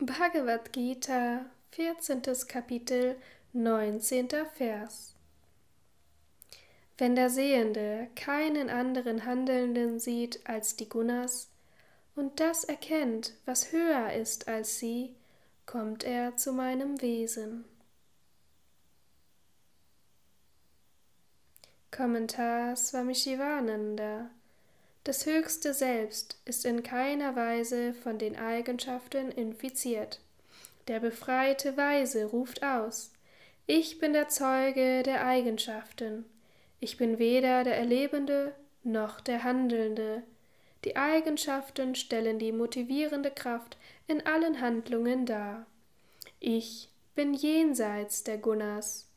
Bhagavad Gita, 14. Kapitel, 19. Vers. Wenn der Sehende keinen anderen Handelnden sieht als die Gunas und das erkennt, was höher ist als sie, kommt er zu meinem Wesen. Kommentar Swami Shivananda das höchste Selbst ist in keiner Weise von den Eigenschaften infiziert. Der befreite Weise ruft aus Ich bin der Zeuge der Eigenschaften. Ich bin weder der Erlebende noch der Handelnde. Die Eigenschaften stellen die motivierende Kraft in allen Handlungen dar. Ich bin jenseits der Gunas.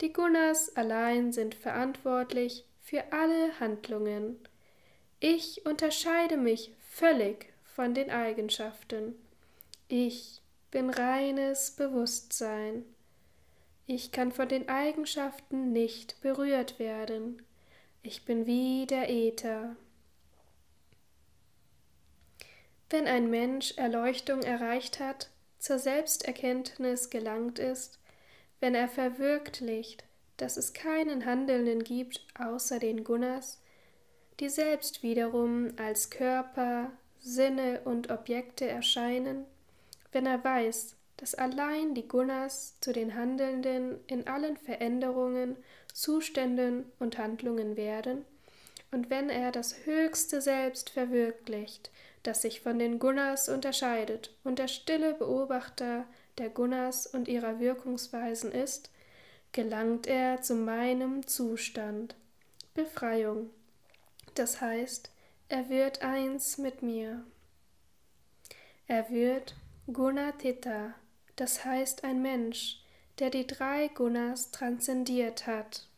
Die Gunas allein sind verantwortlich für alle Handlungen. Ich unterscheide mich völlig von den Eigenschaften. Ich bin reines Bewusstsein. Ich kann von den Eigenschaften nicht berührt werden. Ich bin wie der Äther. Wenn ein Mensch Erleuchtung erreicht hat, zur Selbsterkenntnis gelangt ist, wenn er verwirklicht, dass es keinen Handelnden gibt außer den Gunas, die selbst wiederum als Körper, Sinne und Objekte erscheinen, wenn er weiß, dass allein die Gunas zu den Handelnden in allen Veränderungen, Zuständen und Handlungen werden, und wenn er das höchste Selbst verwirklicht, das sich von den Gunas unterscheidet und der stille Beobachter der Gunas und ihrer Wirkungsweisen ist, gelangt er zu meinem Zustand. Befreiung das heißt, er wird eins mit mir. Er wird Gunatita, das heißt ein Mensch, der die drei Gunas transzendiert hat.